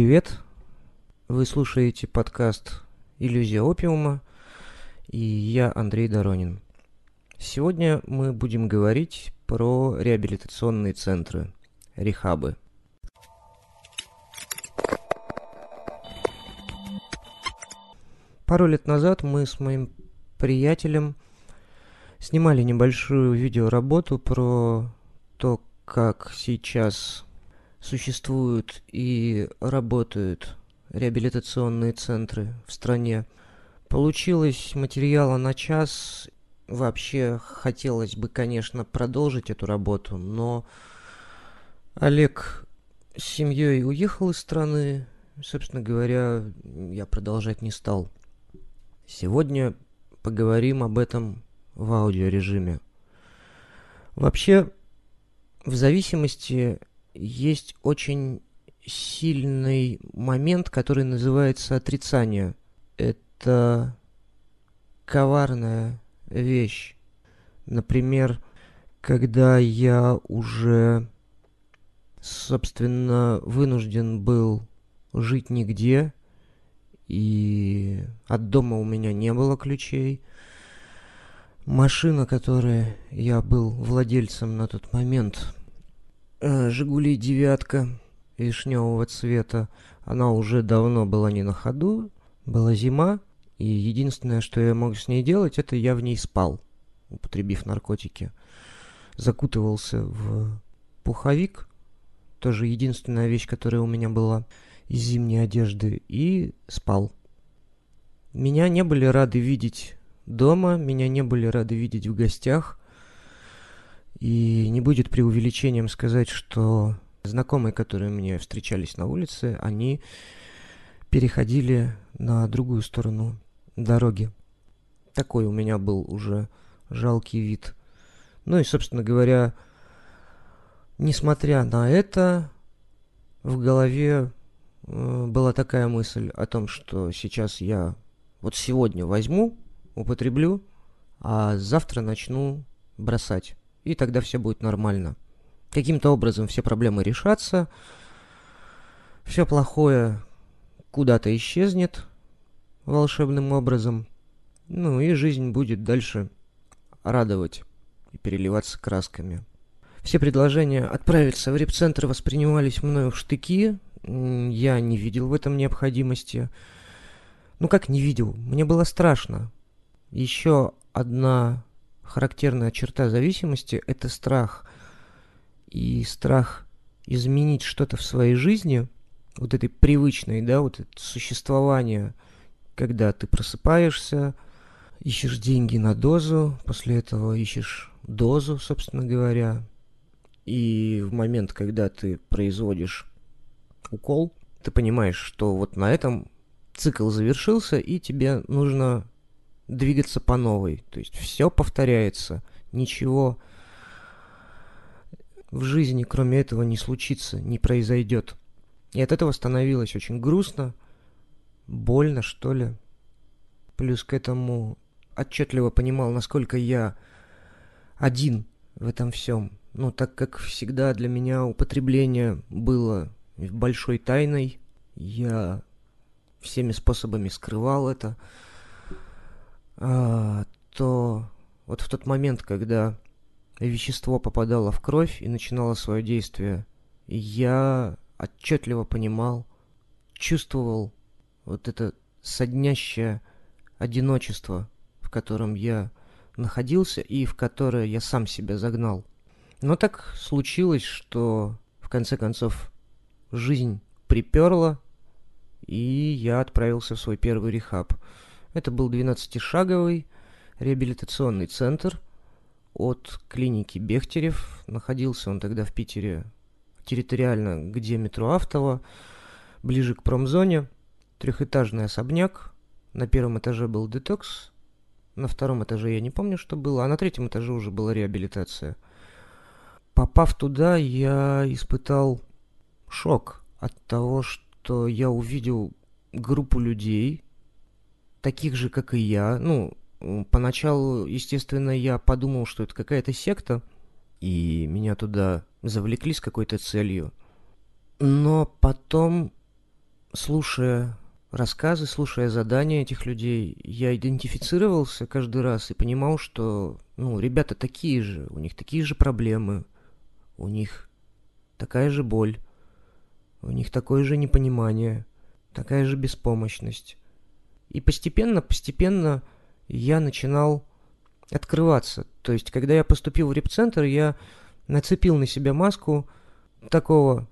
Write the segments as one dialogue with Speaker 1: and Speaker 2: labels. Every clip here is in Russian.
Speaker 1: Привет! Вы слушаете подкаст «Иллюзия опиума» и я Андрей Доронин. Сегодня мы будем говорить про реабилитационные центры, рехабы. Пару лет назад мы с моим приятелем снимали небольшую видеоработу про то, как сейчас существуют и работают реабилитационные центры в стране. Получилось материала на час. Вообще хотелось бы, конечно, продолжить эту работу, но Олег с семьей уехал из страны. Собственно говоря, я продолжать не стал. Сегодня поговорим об этом в аудиорежиме. Вообще, в зависимости есть очень сильный момент, который называется отрицание. Это коварная вещь. Например, когда я уже, собственно, вынужден был жить нигде, и от дома у меня не было ключей. Машина, которой я был владельцем на тот момент, «Жигули девятка» вишневого цвета, она уже давно была не на ходу, была зима, и единственное, что я мог с ней делать, это я в ней спал, употребив наркотики. Закутывался в пуховик, тоже единственная вещь, которая у меня была из зимней одежды, и спал. Меня не были рады видеть дома, меня не были рады видеть в гостях, и не будет преувеличением сказать, что знакомые, которые мне встречались на улице, они переходили на другую сторону дороги. Такой у меня был уже жалкий вид. Ну и, собственно говоря, несмотря на это, в голове э, была такая мысль о том, что сейчас я вот сегодня возьму, употреблю, а завтра начну бросать. И тогда все будет нормально. Каким-то образом все проблемы решатся, все плохое куда-то исчезнет волшебным образом, ну и жизнь будет дальше радовать и переливаться красками. Все предложения отправиться в репцентр воспринимались мною в штыки, я не видел в этом необходимости. Ну как не видел? Мне было страшно. Еще одна характерная черта зависимости – это страх. И страх изменить что-то в своей жизни, вот этой привычной, да, вот это существование, когда ты просыпаешься, ищешь деньги на дозу, после этого ищешь дозу, собственно говоря, и в момент, когда ты производишь укол, ты понимаешь, что вот на этом цикл завершился, и тебе нужно двигаться по новой. То есть все повторяется, ничего в жизни кроме этого не случится, не произойдет. И от этого становилось очень грустно, больно, что ли. Плюс к этому отчетливо понимал, насколько я один в этом всем. Ну, так как всегда для меня употребление было большой тайной, я всеми способами скрывал это. А, то вот в тот момент, когда вещество попадало в кровь и начинало свое действие, я отчетливо понимал, чувствовал вот это соднящее одиночество, в котором я находился и в которое я сам себя загнал. Но так случилось, что в конце концов жизнь приперла, и я отправился в свой первый рехаб – это был 12-шаговый реабилитационный центр от клиники Бехтерев. Находился он тогда в Питере территориально, где метро Автово, ближе к промзоне. Трехэтажный особняк. На первом этаже был детокс, на втором этаже я не помню, что было, а на третьем этаже уже была реабилитация. Попав туда, я испытал шок от того, что я увидел группу людей, таких же, как и я. Ну, поначалу, естественно, я подумал, что это какая-то секта, и меня туда завлекли с какой-то целью. Но потом слушая рассказы, слушая задания этих людей, я идентифицировался каждый раз и понимал, что, ну, ребята такие же, у них такие же проблемы, у них такая же боль, у них такое же непонимание, такая же беспомощность. И постепенно, постепенно я начинал открываться. То есть, когда я поступил в репцентр, я нацепил на себя маску такого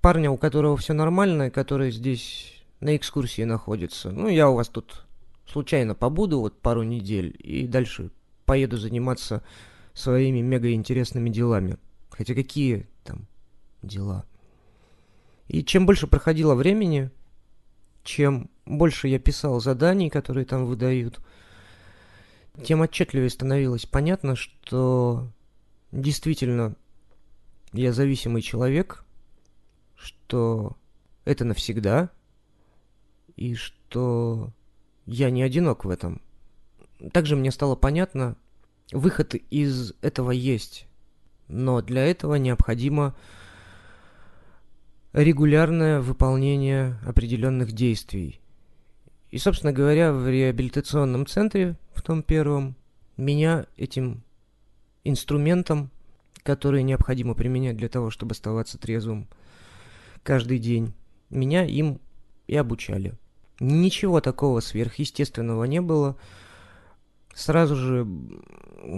Speaker 1: парня, у которого все нормально, который здесь на экскурсии находится. Ну, я у вас тут случайно побуду вот пару недель и дальше поеду заниматься своими мега интересными делами. Хотя какие там дела? И чем больше проходило времени, чем больше я писал заданий, которые там выдают, тем отчетливее становилось понятно, что действительно я зависимый человек, что это навсегда, и что я не одинок в этом. Также мне стало понятно, выход из этого есть, но для этого необходимо регулярное выполнение определенных действий. И, собственно говоря, в реабилитационном центре, в том первом, меня этим инструментом, который необходимо применять для того, чтобы оставаться трезвым каждый день, меня им и обучали. Ничего такого сверхъестественного не было. Сразу же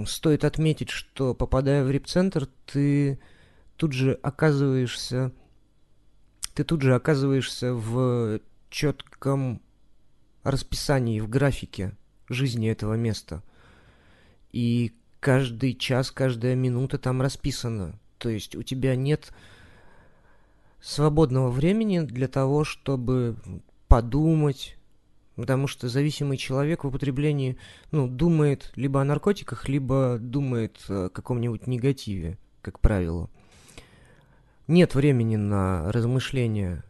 Speaker 1: стоит отметить, что попадая в репцентр, ты тут же оказываешься ты тут же оказываешься в четком расписании, в графике жизни этого места. И каждый час, каждая минута там расписана. То есть у тебя нет свободного времени для того, чтобы подумать, потому что зависимый человек в употреблении, ну, думает либо о наркотиках, либо думает о каком-нибудь негативе, как правило. Нет времени на размышления,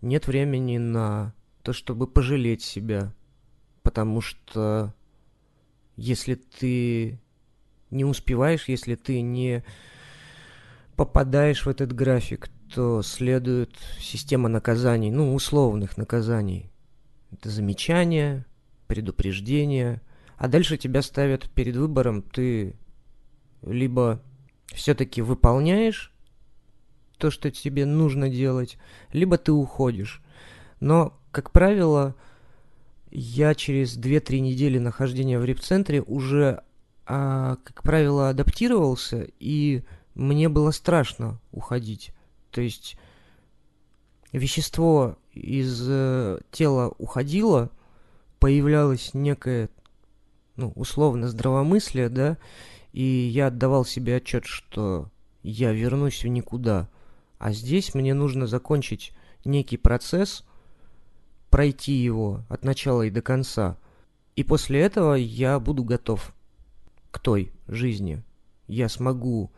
Speaker 1: нет времени на то, чтобы пожалеть себя, потому что если ты не успеваешь, если ты не попадаешь в этот график, то следует система наказаний, ну, условных наказаний. Это замечания, предупреждения, а дальше тебя ставят перед выбором, ты либо все-таки выполняешь то, что тебе нужно делать, либо ты уходишь. Но, как правило, я через 2-3 недели нахождения в репцентре уже, а, как правило, адаптировался, и мне было страшно уходить. То есть вещество из э, тела уходило, появлялось некое, ну, условно, здравомыслие, да, и я отдавал себе отчет, что я вернусь в никуда. А здесь мне нужно закончить некий процесс, пройти его от начала и до конца. И после этого я буду готов к той жизни. Я смогу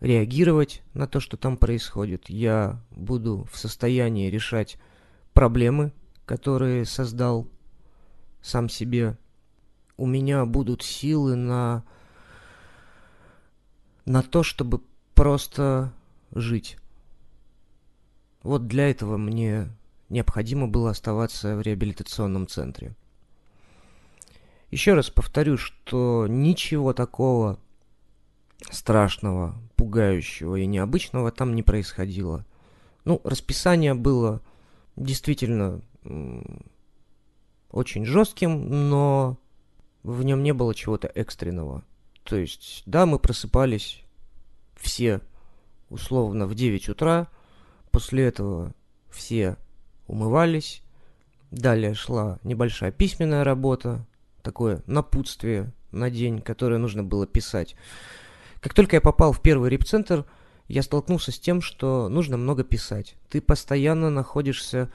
Speaker 1: реагировать на то, что там происходит. Я буду в состоянии решать проблемы, которые создал сам себе. У меня будут силы на, на то, чтобы просто жить. Вот для этого мне необходимо было оставаться в реабилитационном центре. Еще раз повторю, что ничего такого страшного, пугающего и необычного там не происходило. Ну, расписание было действительно очень жестким, но в нем не было чего-то экстренного. То есть, да, мы просыпались все условно в 9 утра, после этого все умывались, далее шла небольшая письменная работа, такое напутствие на день, которое нужно было писать. Как только я попал в первый репцентр, я столкнулся с тем, что нужно много писать. Ты постоянно находишься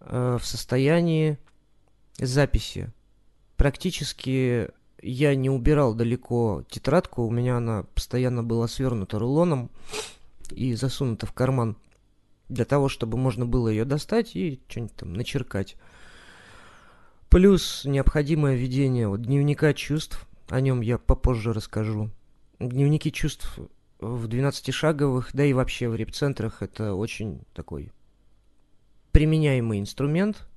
Speaker 1: э, в состоянии записи. Практически я не убирал далеко тетрадку, у меня она постоянно была свернута рулоном и засунута в карман для того, чтобы можно было ее достать и что-нибудь там начеркать. Плюс необходимое ведение вот, дневника чувств, о нем я попозже расскажу. Дневники чувств в 12-шаговых, да и вообще в репцентрах это очень такой применяемый инструмент,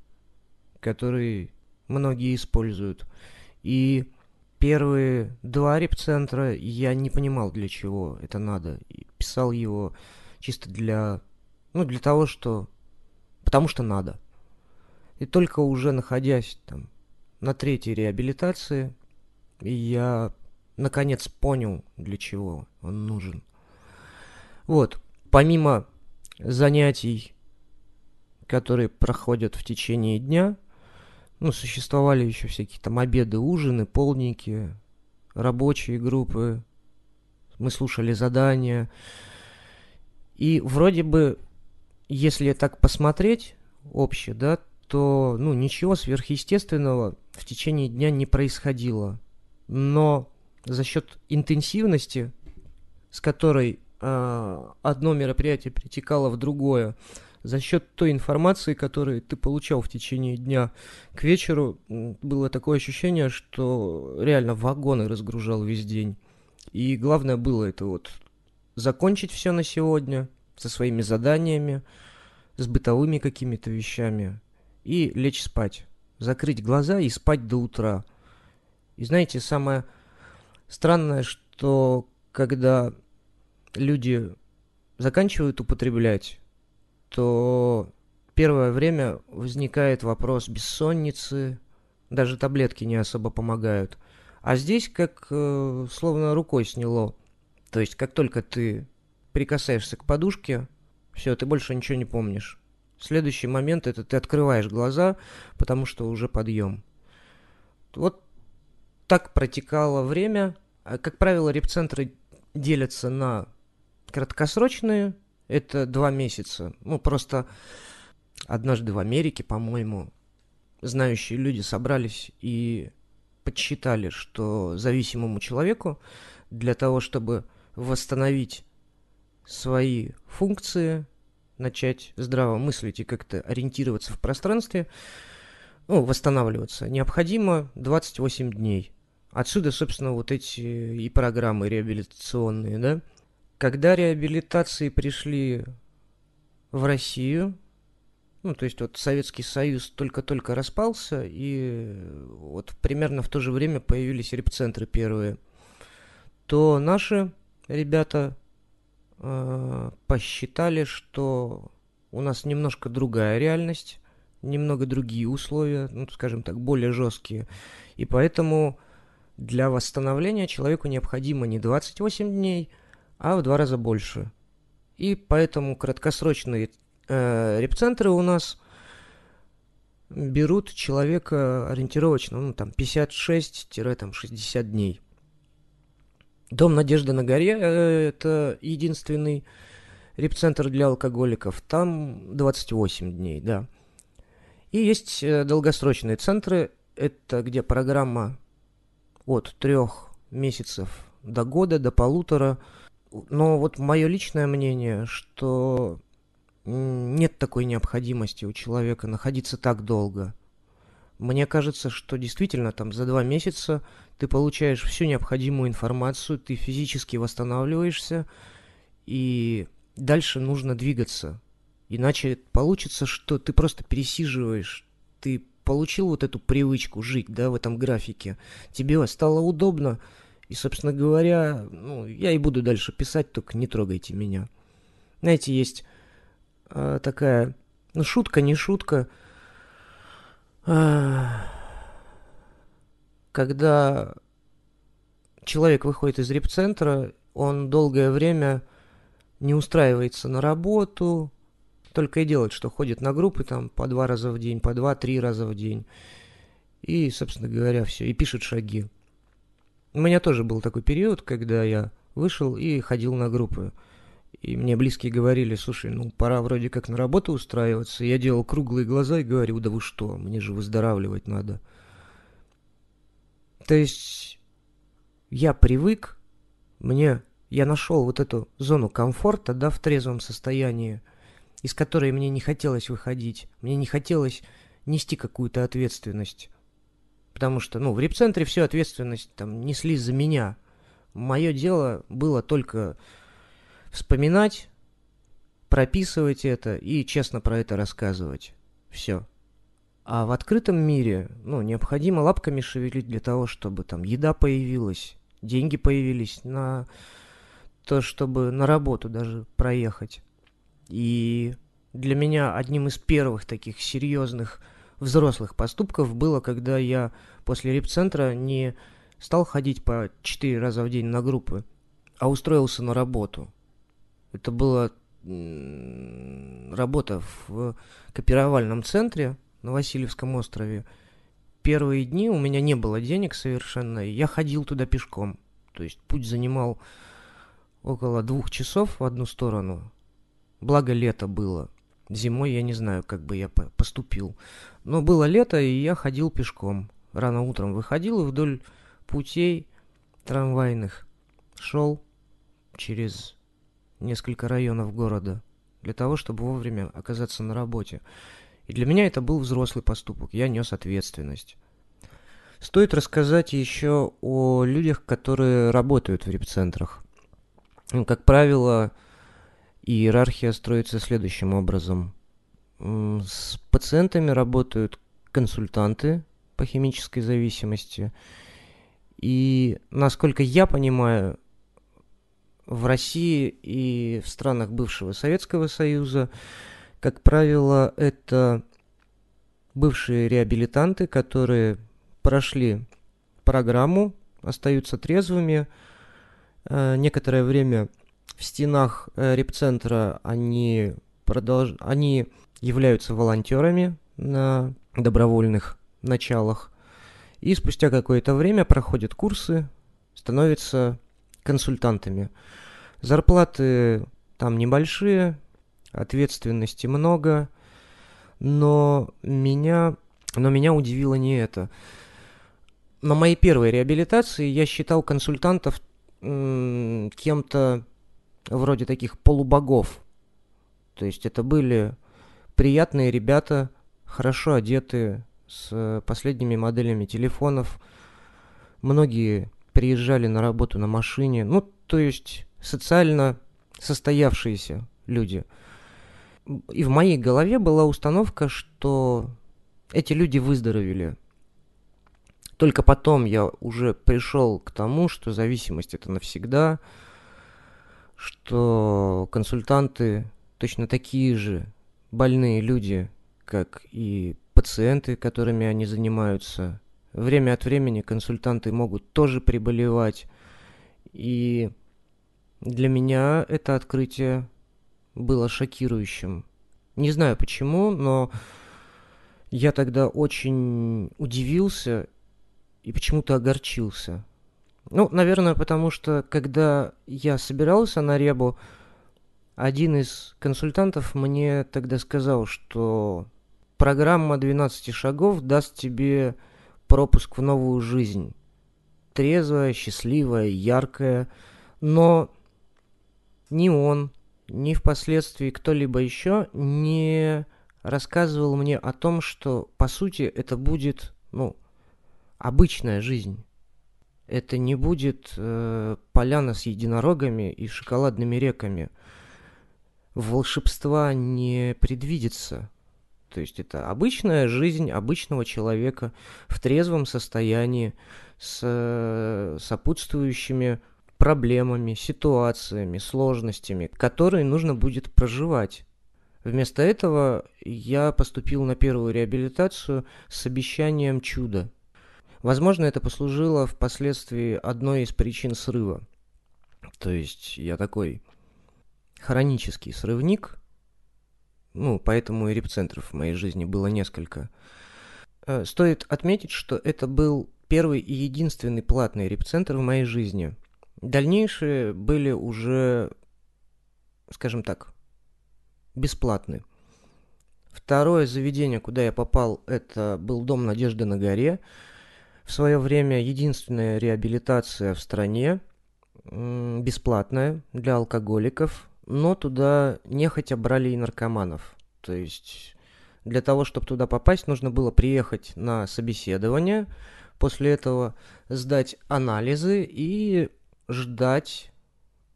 Speaker 1: который многие используют. И первые два репцентра я не понимал, для чего это надо. И писал его чисто для... Ну, для того, что... Потому что надо. И только уже находясь там на третьей реабилитации, я наконец понял, для чего он нужен. Вот, помимо занятий, которые проходят в течение дня, ну, существовали еще всякие там обеды, ужины, полники, рабочие группы. Мы слушали задания. И вроде бы, если так посмотреть обще, да, то, ну, ничего сверхъестественного в течение дня не происходило. Но за счет интенсивности, с которой э, одно мероприятие перетекало в другое, за счет той информации, которую ты получал в течение дня к вечеру, было такое ощущение, что реально вагоны разгружал весь день. И главное было это вот закончить все на сегодня со своими заданиями, с бытовыми какими-то вещами и лечь спать. Закрыть глаза и спать до утра. И знаете, самое странное, что когда люди заканчивают употреблять, то первое время возникает вопрос бессонницы, даже таблетки не особо помогают. А здесь как э, словно рукой сняло. То есть как только ты прикасаешься к подушке, все, ты больше ничего не помнишь. Следующий момент это ты открываешь глаза, потому что уже подъем. Вот так протекало время. А, как правило, репцентры делятся на краткосрочные это два месяца. Ну, просто однажды в Америке, по-моему, знающие люди собрались и подсчитали, что зависимому человеку для того, чтобы восстановить свои функции, начать здраво мыслить и как-то ориентироваться в пространстве, ну, восстанавливаться, необходимо 28 дней. Отсюда, собственно, вот эти и программы реабилитационные, да, когда реабилитации пришли в Россию, ну, то есть вот Советский Союз только-только распался, и вот примерно в то же время появились репцентры первые, то наши ребята э, посчитали, что у нас немножко другая реальность, немного другие условия, ну, скажем так, более жесткие. И поэтому для восстановления человеку необходимо не 28 дней – а в два раза больше. И поэтому краткосрочные э, репцентры у нас берут человека ориентировочно, ну, там, 56-60 дней. Дом Надежды на горе это единственный репцентр для алкоголиков. Там 28 дней, да. И есть э, долгосрочные центры, это где программа от трех месяцев до года, до полутора – но вот мое личное мнение, что нет такой необходимости у человека находиться так долго. Мне кажется, что действительно там за два месяца ты получаешь всю необходимую информацию, ты физически восстанавливаешься, и дальше нужно двигаться. Иначе получится, что ты просто пересиживаешь, ты получил вот эту привычку жить, да, в этом графике, тебе стало удобно, и, собственно говоря, ну, я и буду дальше писать, только не трогайте меня. Знаете, есть э, такая, ну, шутка, не шутка, когда человек выходит из репцентра, он долгое время не устраивается на работу, только и делает, что ходит на группы там по два раза в день, по два-три раза в день. И, собственно говоря, все, и пишет шаги. У меня тоже был такой период, когда я вышел и ходил на группы. И мне близкие говорили, слушай, ну пора вроде как на работу устраиваться. Я делал круглые глаза и говорил, да вы что, мне же выздоравливать надо. То есть я привык, мне, я нашел вот эту зону комфорта, да, в трезвом состоянии, из которой мне не хотелось выходить. Мне не хотелось нести какую-то ответственность. Потому что, ну, в репцентре всю ответственность там несли за меня. Мое дело было только вспоминать, прописывать это и честно про это рассказывать. Все. А в открытом мире, ну, необходимо лапками шевелить для того, чтобы там еда появилась, деньги появились на то, чтобы на работу даже проехать. И для меня одним из первых таких серьезных взрослых поступков было, когда я после репцентра не стал ходить по четыре раза в день на группы, а устроился на работу. Это была работа в копировальном центре на Васильевском острове. Первые дни у меня не было денег совершенно, и я ходил туда пешком. То есть путь занимал около двух часов в одну сторону. Благо лето было. Зимой я не знаю, как бы я поступил. Но было лето, и я ходил пешком. Рано утром выходил и вдоль путей трамвайных шел через несколько районов города для того, чтобы вовремя оказаться на работе. И для меня это был взрослый поступок, я нес ответственность. Стоит рассказать еще о людях, которые работают в репцентрах. Ну, как правило, иерархия строится следующим образом. С пациентами работают консультанты по химической зависимости. И, насколько я понимаю, в России и в странах бывшего Советского Союза, как правило, это бывшие реабилитанты, которые прошли программу, остаются трезвыми. Э, некоторое время в стенах э, репцентра они, продолж... они являются волонтерами на добровольных началах. И спустя какое-то время проходят курсы, становятся консультантами. Зарплаты там небольшие, ответственности много, но меня, но меня удивило не это. На моей первой реабилитации я считал консультантов кем-то вроде таких полубогов. То есть это были приятные ребята, хорошо одетые, с последними моделями телефонов. Многие приезжали на работу на машине. Ну, то есть социально состоявшиеся люди. И в моей голове была установка, что эти люди выздоровели. Только потом я уже пришел к тому, что зависимость это навсегда, что консультанты точно такие же больные люди, как и пациенты, которыми они занимаются, Время от времени консультанты могут тоже приболевать. И для меня это открытие было шокирующим. Не знаю почему, но я тогда очень удивился и почему-то огорчился. Ну, наверное, потому что когда я собирался на ребу, один из консультантов мне тогда сказал, что программа 12 шагов даст тебе пропуск в новую жизнь. Трезвая, счастливая, яркая, но ни он, ни впоследствии кто-либо еще не рассказывал мне о том, что по сути это будет, ну, обычная жизнь. Это не будет э, поляна с единорогами и шоколадными реками. Волшебства не предвидится. То есть это обычная жизнь обычного человека в трезвом состоянии с сопутствующими проблемами, ситуациями, сложностями, которые нужно будет проживать. Вместо этого я поступил на первую реабилитацию с обещанием чуда. Возможно, это послужило впоследствии одной из причин срыва. То есть я такой хронический срывник – ну, поэтому и репцентров в моей жизни было несколько. Э, стоит отметить, что это был первый и единственный платный репцентр в моей жизни. Дальнейшие были уже, скажем так, бесплатны. Второе заведение, куда я попал, это был Дом Надежды на горе. В свое время единственная реабилитация в стране, бесплатная для алкоголиков, но туда нехотя брали и наркоманов. То есть для того, чтобы туда попасть, нужно было приехать на собеседование, после этого сдать анализы и ждать,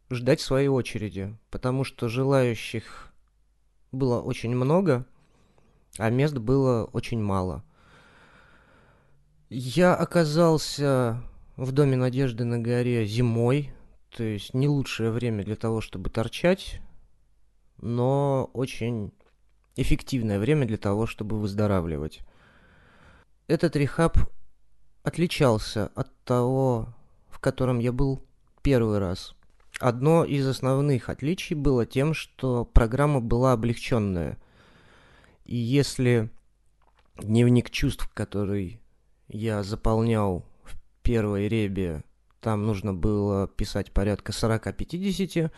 Speaker 1: ждать своей очереди, потому что желающих было очень много, а мест было очень мало. Я оказался в Доме Надежды на горе зимой, то есть не лучшее время для того, чтобы торчать, но очень эффективное время для того, чтобы выздоравливать. Этот рехаб отличался от того, в котором я был первый раз. Одно из основных отличий было тем, что программа была облегченная. И если дневник чувств, который я заполнял в первой ребе, там нужно было писать порядка 40-50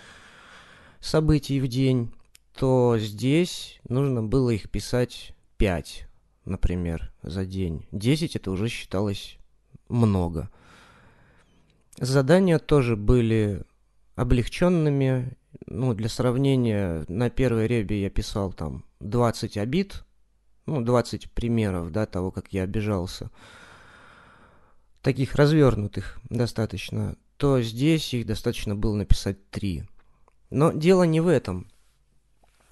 Speaker 1: событий в день, то здесь нужно было их писать 5, например, за день. 10 это уже считалось много. Задания тоже были облегченными. Ну, для сравнения, на первой ребе я писал там 20 обид, ну, 20 примеров, да, того, как я обижался. Таких развернутых достаточно. То здесь их достаточно было написать 3. Но дело не в этом.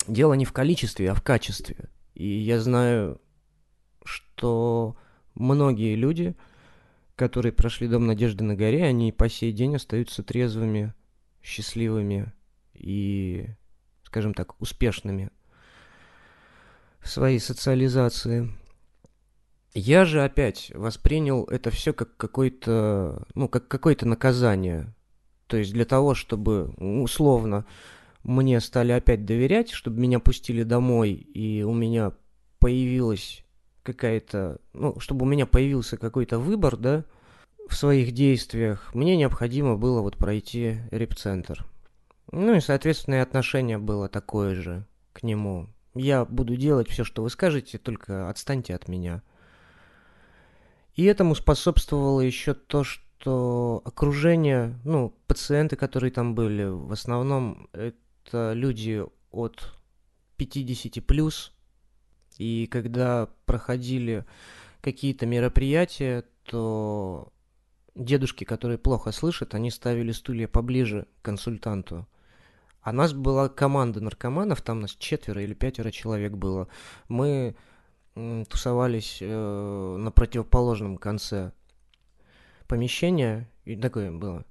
Speaker 1: Дело не в количестве, а в качестве. И я знаю, что многие люди, которые прошли Дом Надежды на горе, они по сей день остаются трезвыми, счастливыми и, скажем так, успешными в своей социализации. Я же опять воспринял это все как какое-то, ну, как какое-то наказание. То есть для того, чтобы условно мне стали опять доверять, чтобы меня пустили домой, и у меня появилась какая-то, ну, чтобы у меня появился какой-то выбор, да, в своих действиях, мне необходимо было вот пройти репцентр. Ну и, соответственно, и отношение было такое же к нему. Я буду делать все, что вы скажете, только отстаньте от меня. И этому способствовало еще то, что окружение, ну, пациенты, которые там были, в основном это люди от 50 плюс. И когда проходили какие-то мероприятия, то дедушки, которые плохо слышат, они ставили стулья поближе к консультанту. А нас была команда наркоманов, там нас четверо или пятеро человек было. Мы тусовались э, на противоположном конце помещения, и такое было.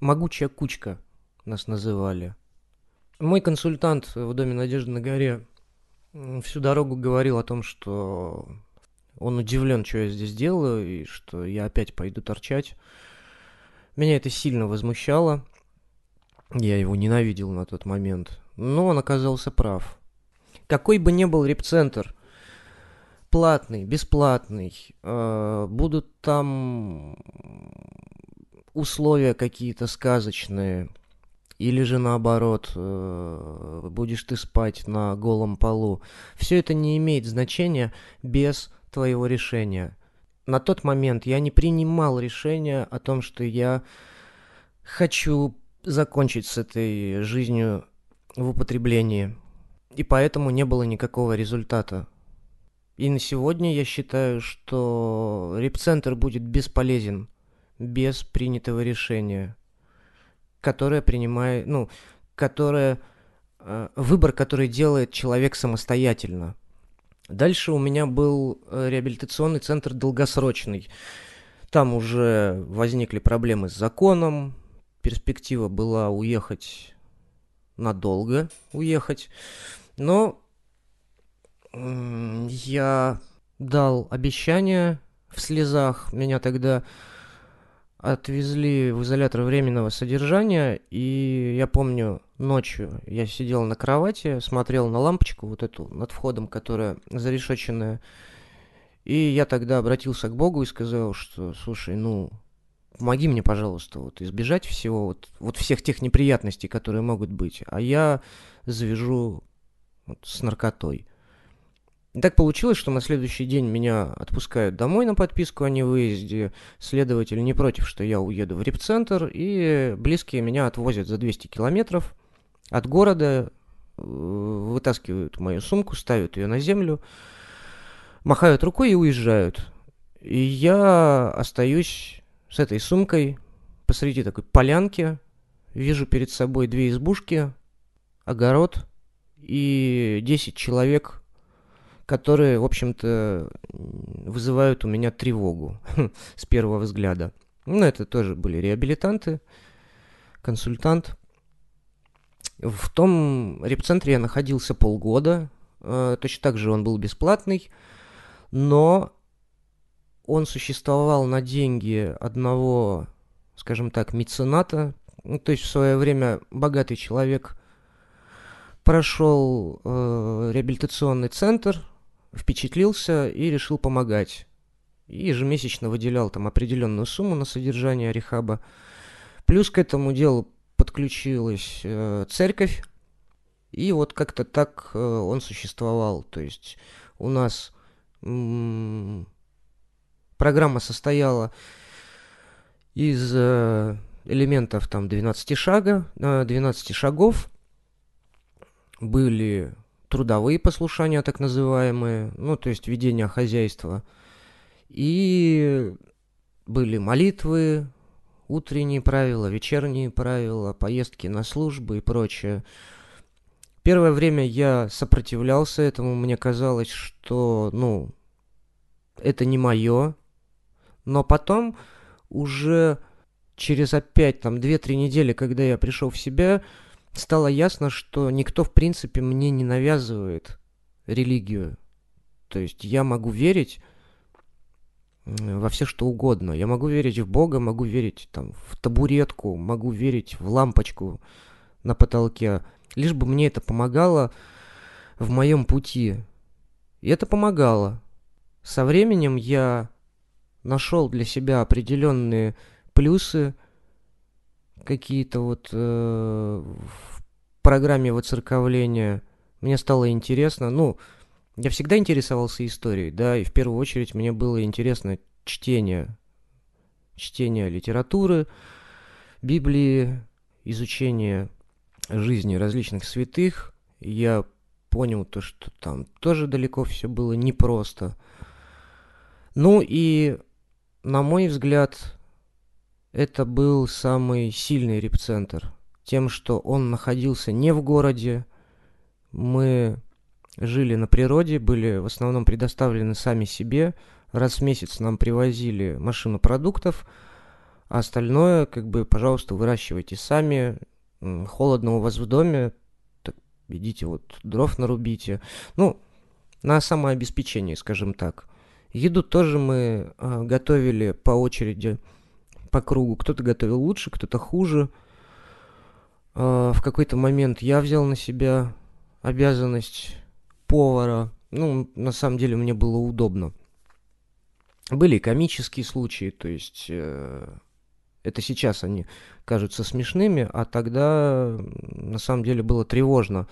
Speaker 1: Могучая кучка нас называли. Мой консультант в Доме Надежды на горе всю дорогу говорил о том, что он удивлен, что я здесь делаю, и что я опять пойду торчать. Меня это сильно возмущало. Я его ненавидел на тот момент. Но он оказался прав. Какой бы ни был репцентр, платный, бесплатный, э, будут там условия какие-то сказочные, или же наоборот, э, будешь ты спать на голом полу. Все это не имеет значения без твоего решения. На тот момент я не принимал решения о том, что я хочу закончить с этой жизнью в употреблении. И поэтому не было никакого результата. И на сегодня я считаю, что репцентр будет бесполезен без принятого решения, которое принимает, ну, которое, э, выбор, который делает человек самостоятельно. Дальше у меня был э, реабилитационный центр долгосрочный. Там уже возникли проблемы с законом, перспектива была уехать надолго, уехать. Но я дал обещание в слезах. Меня тогда отвезли в изолятор временного содержания, и я помню, ночью я сидел на кровати, смотрел на лампочку вот эту над входом, которая зарешеченная, и я тогда обратился к Богу и сказал, что, слушай, ну, помоги мне, пожалуйста, вот избежать всего, вот, вот всех тех неприятностей, которые могут быть, а я завяжу вот, с наркотой. И так получилось, что на следующий день меня отпускают домой на подписку о невыезде. Следователь не против, что я уеду в репцентр, и близкие меня отвозят за 200 километров от города, э, вытаскивают мою сумку, ставят ее на землю, махают рукой и уезжают. И я остаюсь с этой сумкой посреди такой полянки, вижу перед собой две избушки, огород и 10 человек, которые, в общем-то, вызывают у меня тревогу с первого взгляда. Ну, это тоже были реабилитанты, консультант. В том репцентре я находился полгода. Э, точно так же он был бесплатный, но он существовал на деньги одного, скажем так, мецената. Ну, то есть в свое время богатый человек прошел э, реабилитационный центр, впечатлился и решил помогать. И ежемесячно выделял там определенную сумму на содержание рехаба. Плюс к этому делу подключилась э, церковь. И вот как-то так э, он существовал. То есть у нас программа состояла из э, элементов там 12 шага, э, 12 шагов, были трудовые послушания, так называемые, ну, то есть ведение хозяйства, и были молитвы, утренние правила, вечерние правила, поездки на службы и прочее. Первое время я сопротивлялся этому, мне казалось, что, ну, это не мое, но потом уже через опять там 2-3 недели, когда я пришел в себя, стало ясно, что никто, в принципе, мне не навязывает религию. То есть я могу верить во все что угодно. Я могу верить в Бога, могу верить там, в табуретку, могу верить в лампочку на потолке. Лишь бы мне это помогало в моем пути. И это помогало. Со временем я нашел для себя определенные плюсы, какие-то вот э, в программе воцерковления. Мне стало интересно, ну, я всегда интересовался историей, да, и в первую очередь мне было интересно чтение, чтение литературы, Библии, изучение жизни различных святых. Я понял то, что там тоже далеко все было непросто. Ну и, на мой взгляд, это был самый сильный репцентр. Тем, что он находился не в городе, мы жили на природе, были в основном предоставлены сами себе. Раз в месяц нам привозили машину продуктов, а остальное, как бы, пожалуйста, выращивайте сами. Холодно у вас в доме, так идите вот дров нарубите. Ну, на самообеспечение, скажем так. Еду тоже мы э, готовили по очереди по кругу. Кто-то готовил лучше, кто-то хуже. А, в какой-то момент я взял на себя обязанность повара. Ну, на самом деле мне было удобно. Были комические случаи, то есть э, это сейчас они кажутся смешными, а тогда на самом деле было тревожно.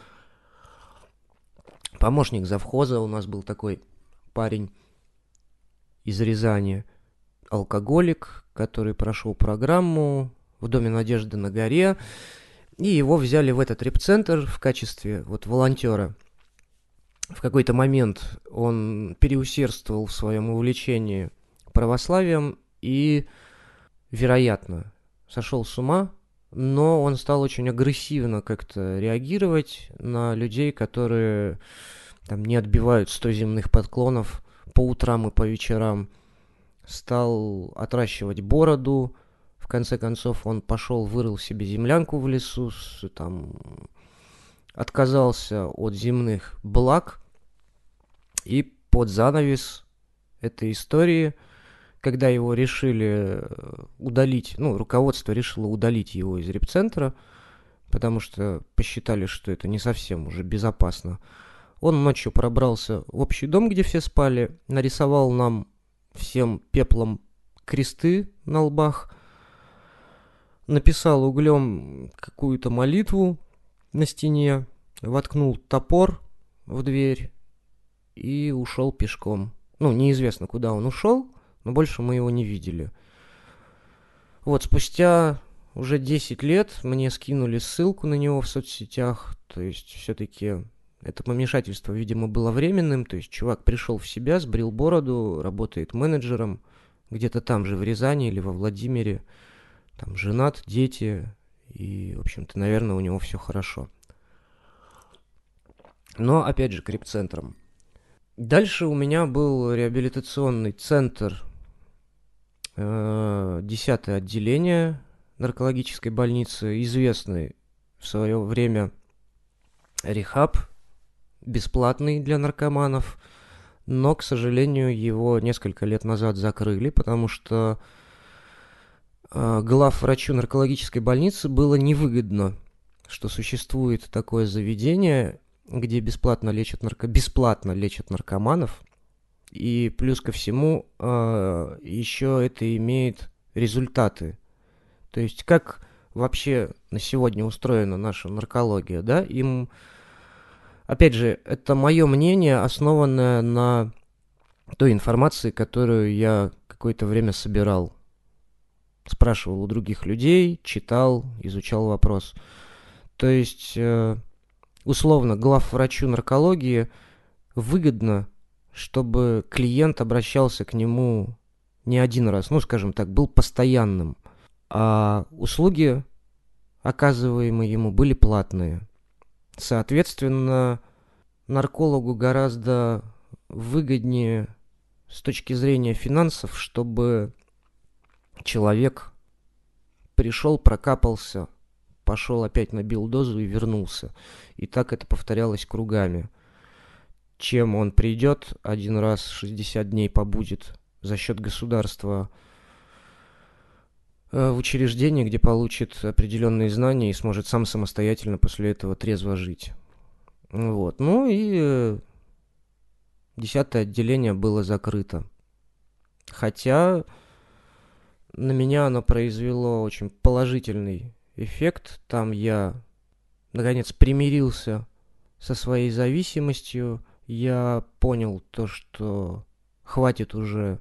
Speaker 1: Помощник завхоза у нас был такой парень из Рязани – алкоголик, который прошел программу в Доме Надежды на горе, и его взяли в этот репцентр в качестве вот волонтера. В какой-то момент он переусердствовал в своем увлечении православием и, вероятно, сошел с ума, но он стал очень агрессивно как-то реагировать на людей, которые там не отбивают сто земных подклонов по утрам и по вечерам – стал отращивать бороду. В конце концов, он пошел, вырыл себе землянку в лесу, там, отказался от земных благ. И под занавес этой истории, когда его решили э, удалить, ну, руководство решило удалить его из репцентра, потому что посчитали, что это не совсем уже безопасно. Он ночью пробрался в общий дом, где все спали, нарисовал нам всем пеплом кресты на лбах, написал углем какую-то молитву на стене, воткнул топор в дверь и ушел пешком. Ну, неизвестно, куда он ушел, но больше мы его не видели. Вот, спустя уже 10 лет мне скинули ссылку на него в соцсетях, то есть все-таки это помешательство, видимо, было временным, то есть чувак пришел в себя, сбрил бороду, работает менеджером, где-то там же в Рязани или во Владимире, там женат, дети, и, в общем-то, наверное, у него все хорошо. но, опять же, крепцентром. Дальше у меня был реабилитационный центр, э, десятое отделение наркологической больницы, известный в свое время рехаб, бесплатный для наркоманов, но, к сожалению, его несколько лет назад закрыли, потому что э, главврачу наркологической больницы было невыгодно, что существует такое заведение, где бесплатно лечат, нарко... бесплатно лечат наркоманов, и плюс ко всему э, еще это имеет результаты. То есть как вообще на сегодня устроена наша наркология, да, им, опять же, это мое мнение, основанное на той информации, которую я какое-то время собирал. Спрашивал у других людей, читал, изучал вопрос. То есть, э, условно, главврачу наркологии выгодно, чтобы клиент обращался к нему не один раз, ну, скажем так, был постоянным – а услуги, оказываемые ему, были платные. Соответственно, наркологу гораздо выгоднее с точки зрения финансов, чтобы человек пришел, прокапался, пошел опять набил дозу и вернулся. И так это повторялось кругами. Чем он придет, один раз 60 дней побудет за счет государства – в учреждение, где получит определенные знания и сможет сам самостоятельно после этого трезво жить. Вот. Ну и э, десятое отделение было закрыто. Хотя на меня оно произвело очень положительный эффект. Там я, наконец, примирился со своей зависимостью. Я понял то, что хватит уже,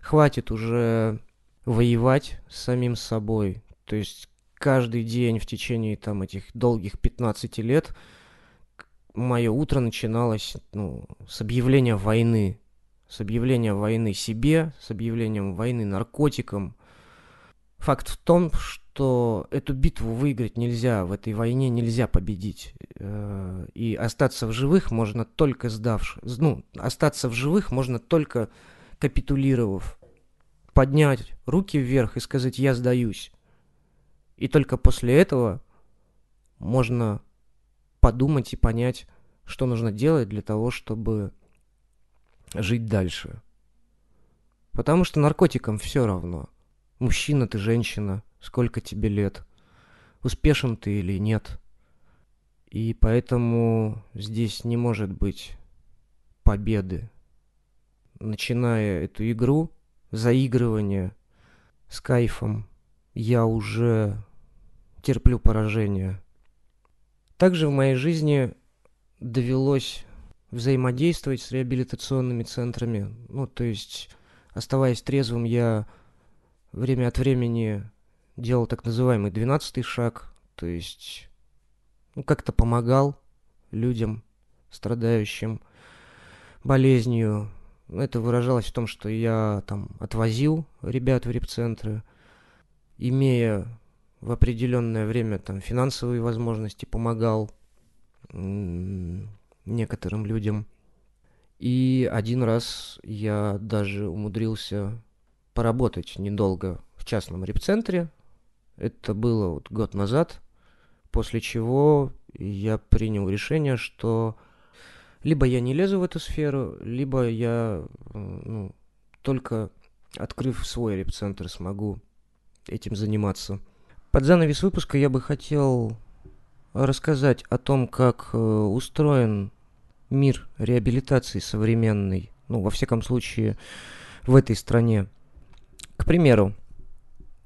Speaker 1: хватит уже воевать с самим собой. То есть каждый день в течение там этих долгих 15 лет мое утро начиналось ну, с объявления войны. С объявления войны себе, с объявлением войны наркотикам. Факт в том, что эту битву выиграть нельзя, в этой войне нельзя победить. Э, и остаться в живых можно только сдавшись. Ну, остаться в живых можно только капитулировав поднять руки вверх и сказать «я сдаюсь». И только после этого можно подумать и понять, что нужно делать для того, чтобы жить дальше. Потому что наркотикам все равно. Мужчина ты, женщина, сколько тебе лет, успешен ты или нет. И поэтому здесь не может быть победы. Начиная эту игру, заигрывание с кайфом, я уже терплю поражение. Также в моей жизни довелось взаимодействовать с реабилитационными центрами. Ну, то есть, оставаясь трезвым, я время от времени делал так называемый двенадцатый шаг, то есть, ну, как-то помогал людям, страдающим болезнью, это выражалось в том, что я там отвозил ребят в репцентры, имея в определенное время там финансовые возможности, помогал некоторым людям. И один раз я даже умудрился поработать недолго в частном репцентре. Это было вот год назад, после чего я принял решение, что либо я не лезу в эту сферу, либо я ну, только открыв свой репцентр смогу этим заниматься. Под занавес выпуска я бы хотел рассказать о том, как э, устроен мир реабилитации современный, ну, во всяком случае, в этой стране. К примеру,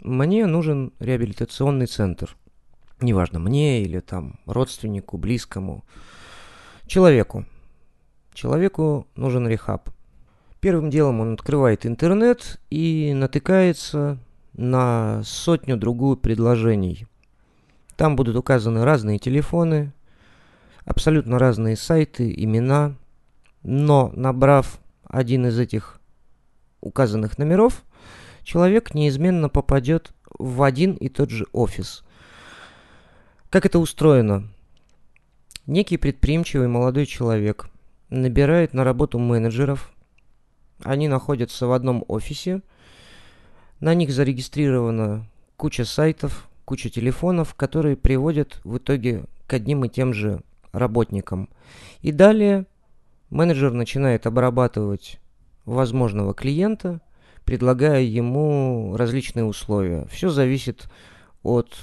Speaker 1: мне нужен реабилитационный центр. Неважно, мне или там родственнику, близкому, человеку. Человеку нужен рехаб. Первым делом он открывает интернет и натыкается на сотню-другую предложений. Там будут указаны разные телефоны, абсолютно разные сайты, имена, но набрав один из этих указанных номеров, человек неизменно попадет в один и тот же офис. Как это устроено? Некий предприимчивый молодой человек набирает на работу менеджеров. Они находятся в одном офисе. На них зарегистрирована куча сайтов, куча телефонов, которые приводят в итоге к одним и тем же работникам. И далее менеджер начинает обрабатывать возможного клиента, предлагая ему различные условия. Все зависит от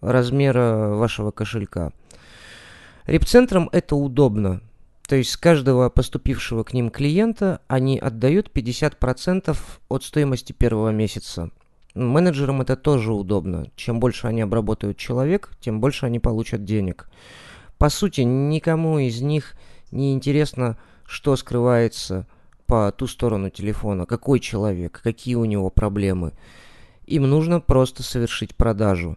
Speaker 1: размера вашего кошелька. Репцентрам это удобно. То есть с каждого поступившего к ним клиента они отдают 50% от стоимости первого месяца. Менеджерам это тоже удобно. Чем больше они обработают человек, тем больше они получат денег. По сути, никому из них не интересно, что скрывается по ту сторону телефона, какой человек, какие у него проблемы. Им нужно просто совершить продажу.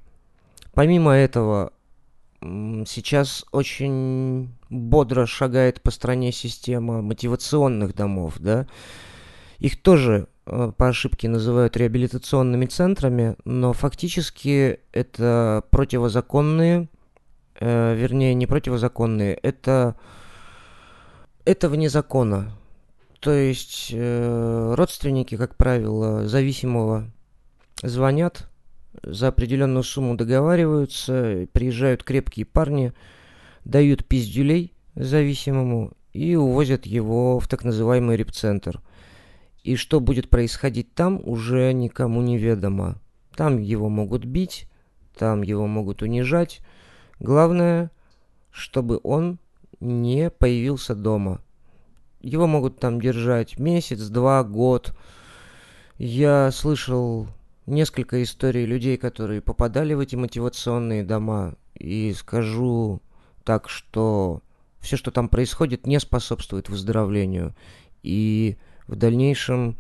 Speaker 1: Помимо этого, сейчас очень бодро шагает по стране система мотивационных домов, да. Их тоже э, по ошибке называют реабилитационными центрами, но фактически это противозаконные, э, вернее, не противозаконные, это, это вне закона. То есть э, родственники, как правило, зависимого звонят, за определенную сумму договариваются, приезжают крепкие парни, дают пиздюлей зависимому и увозят его в так называемый репцентр. И что будет происходить там, уже никому не ведомо. Там его могут бить, там его могут унижать. Главное, чтобы он не появился дома. Его могут там держать месяц, два, год. Я слышал несколько историй людей, которые попадали в эти мотивационные дома. И скажу так, что все, что там происходит, не способствует выздоровлению. И в дальнейшем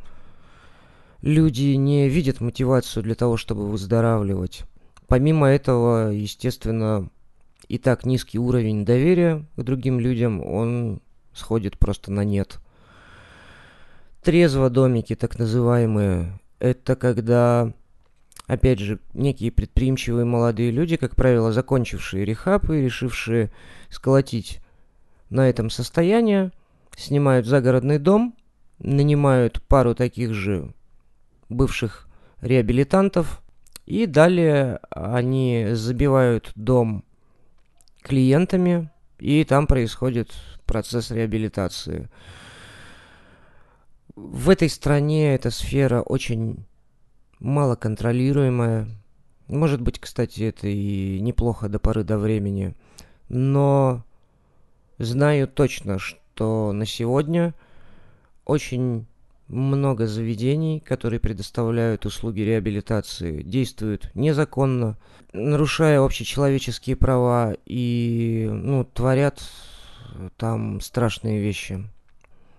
Speaker 1: люди не видят мотивацию для того, чтобы выздоравливать. Помимо этого, естественно, и так низкий уровень доверия к другим людям, он сходит просто на нет. Трезво домики, так называемые, это когда, опять же, некие предприимчивые молодые люди, как правило, закончившие рехаб и решившие сколотить на этом состояние, снимают загородный дом, нанимают пару таких же бывших реабилитантов, и далее они забивают дом клиентами, и там происходит процесс реабилитации. В этой стране эта сфера очень мало контролируемая. Может быть, кстати, это и неплохо до поры до времени. Но знаю точно, что на сегодня очень много заведений, которые предоставляют услуги реабилитации, действуют незаконно, нарушая общечеловеческие права и ну, творят там страшные вещи.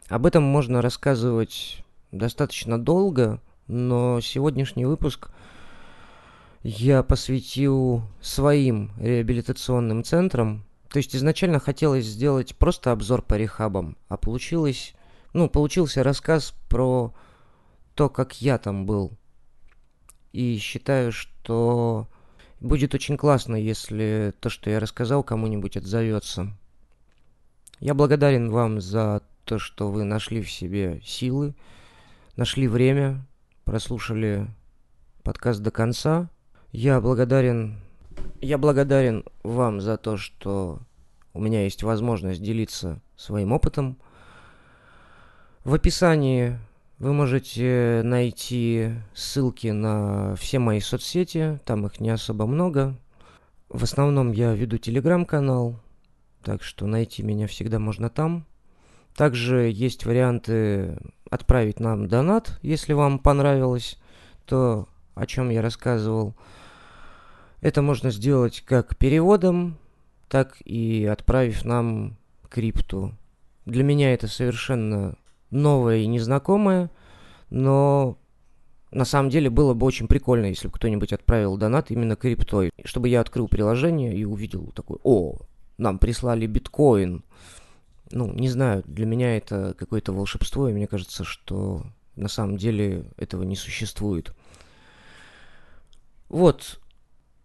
Speaker 1: Об этом можно рассказывать достаточно долго, но сегодняшний выпуск я посвятил своим реабилитационным центрам. То есть изначально хотелось сделать просто обзор по рехабам, а получилось, ну, получился рассказ про то, как я там был. И считаю, что будет очень классно, если то, что я рассказал, кому-нибудь отзовется. Я благодарен вам за то, что вы нашли в себе силы, нашли время, прослушали подкаст до конца. Я благодарен, я благодарен вам за то, что у меня есть возможность делиться своим опытом. В описании вы можете найти ссылки на все мои соцсети, там их не особо много. В основном я веду телеграм-канал, так что найти меня всегда можно там. Также есть варианты отправить нам донат, если вам понравилось то, о чем я рассказывал. Это можно сделать как переводом, так и отправив нам крипту. Для меня это совершенно новое и незнакомое, но на самом деле было бы очень прикольно, если бы кто-нибудь отправил донат именно криптой, чтобы я открыл приложение и увидел такой, о, нам прислали биткоин. Ну, не знаю, для меня это какое-то волшебство, и мне кажется, что на самом деле этого не существует. Вот,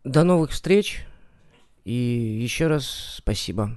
Speaker 1: до новых встреч, и еще раз спасибо.